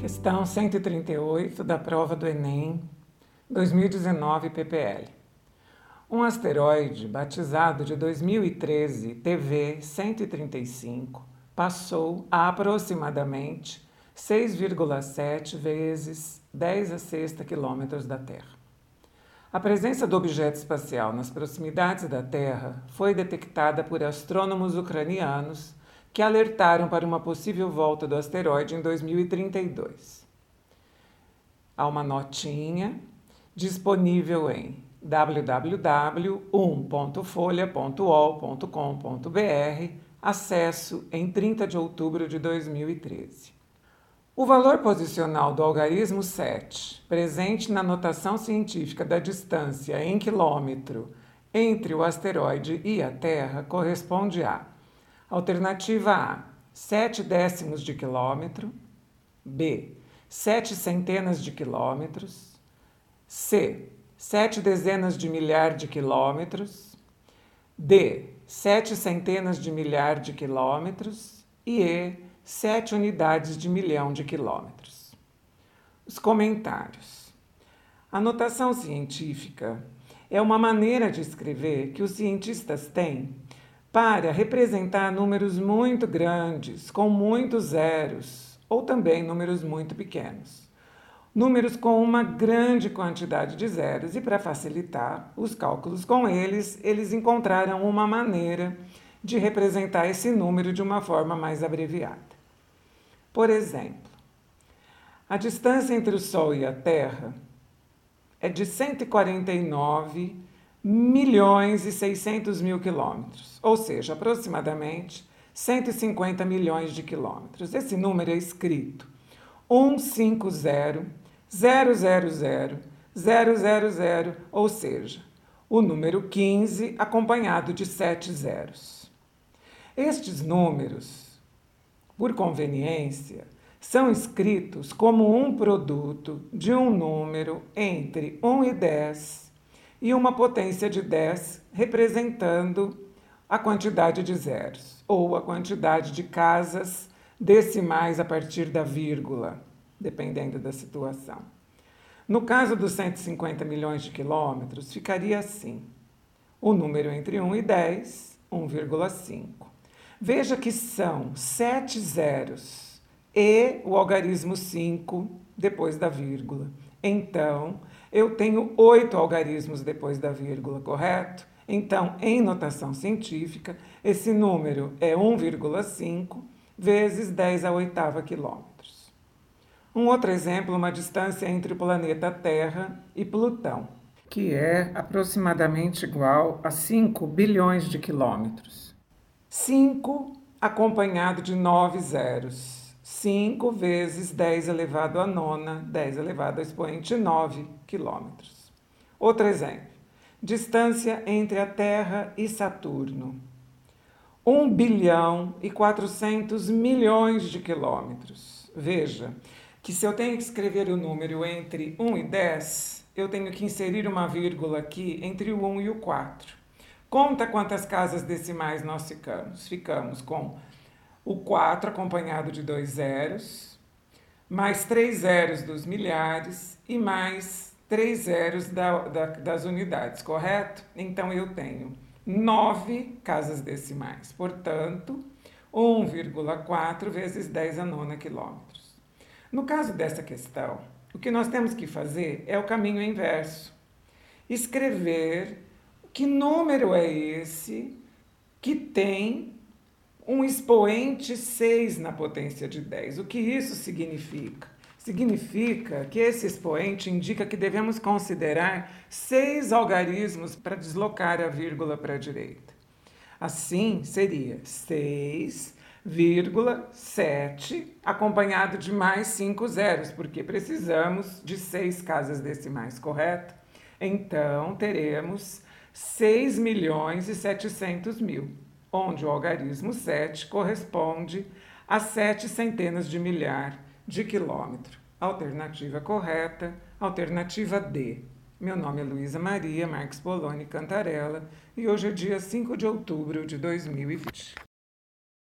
Questão 138 da prova do Enem 2019 PPL. Um asteroide batizado de 2013 TV 135 passou a aproximadamente 6,7 vezes 10 a sexta quilômetros da Terra. A presença do objeto espacial nas proximidades da Terra foi detectada por astrônomos ucranianos que alertaram para uma possível volta do asteroide em 2032. Há uma notinha disponível em www.1.folha.ol.com.br, acesso em 30 de outubro de 2013. O valor posicional do algarismo 7, presente na notação científica da distância em quilômetro entre o asteroide e a Terra, corresponde a alternativa A, 7 décimos de quilômetro, B, 7 centenas de quilômetros, C, 7 dezenas de milhar de quilômetros, D, 7 centenas de milhar de quilômetros. E E, 7 unidades de milhão de quilômetros. Os comentários. A notação científica. É uma maneira de escrever que os cientistas têm para representar números muito grandes, com muitos zeros, ou também números muito pequenos. Números com uma grande quantidade de zeros, e para facilitar os cálculos com eles, eles encontraram uma maneira de representar esse número de uma forma mais abreviada. Por exemplo, a distância entre o Sol e a Terra é de 149 milhões e 600 mil quilômetros, ou seja, aproximadamente 150 milhões de quilômetros. Esse número é escrito 150 000 000, ou seja, o número 15 acompanhado de sete zeros. Estes números por conveniência, são escritos como um produto de um número entre 1 e 10 e uma potência de 10 representando a quantidade de zeros ou a quantidade de casas decimais a partir da vírgula, dependendo da situação. No caso dos 150 milhões de quilômetros, ficaria assim: o número entre 1 e 10, 1,5. Veja que são sete zeros e o algarismo 5 depois da vírgula. Então, eu tenho oito algarismos depois da vírgula, correto? Então, em notação científica, esse número é 1,5 vezes 10 a oitava quilômetros. Um outro exemplo, uma distância entre o planeta Terra e Plutão, que é aproximadamente igual a 5 bilhões de quilômetros. 5 acompanhado de 9 zeros. 5 vezes 10 elevado a nona, 10 elevado a expoente 9 quilômetros. Outro exemplo. Distância entre a Terra e Saturno. 1 bilhão e 400 milhões de quilômetros. Veja que se eu tenho que escrever o número entre 1 e 10, eu tenho que inserir uma vírgula aqui entre o 1 e o 4. Conta quantas casas decimais nós ficamos. Ficamos com o 4 acompanhado de dois zeros, mais três zeros dos milhares e mais três zeros da, da, das unidades, correto? Então eu tenho nove casas decimais, portanto, 1,4 vezes 10 a nona quilômetros. No caso dessa questão, o que nós temos que fazer é o caminho inverso. Escrever que número é esse que tem um expoente 6 na potência de 10? O que isso significa? Significa que esse expoente indica que devemos considerar seis algarismos para deslocar a vírgula para a direita. Assim, seria 6,7 acompanhado de mais cinco zeros, porque precisamos de seis casas decimais, correto? Então, teremos 6 milhões e 700 mil, onde o algarismo 7 corresponde a 7 centenas de milhar de quilômetro. Alternativa correta, alternativa D. Meu nome é Luísa Maria Marques Poloni Cantarella e hoje é dia 5 de outubro de 2020.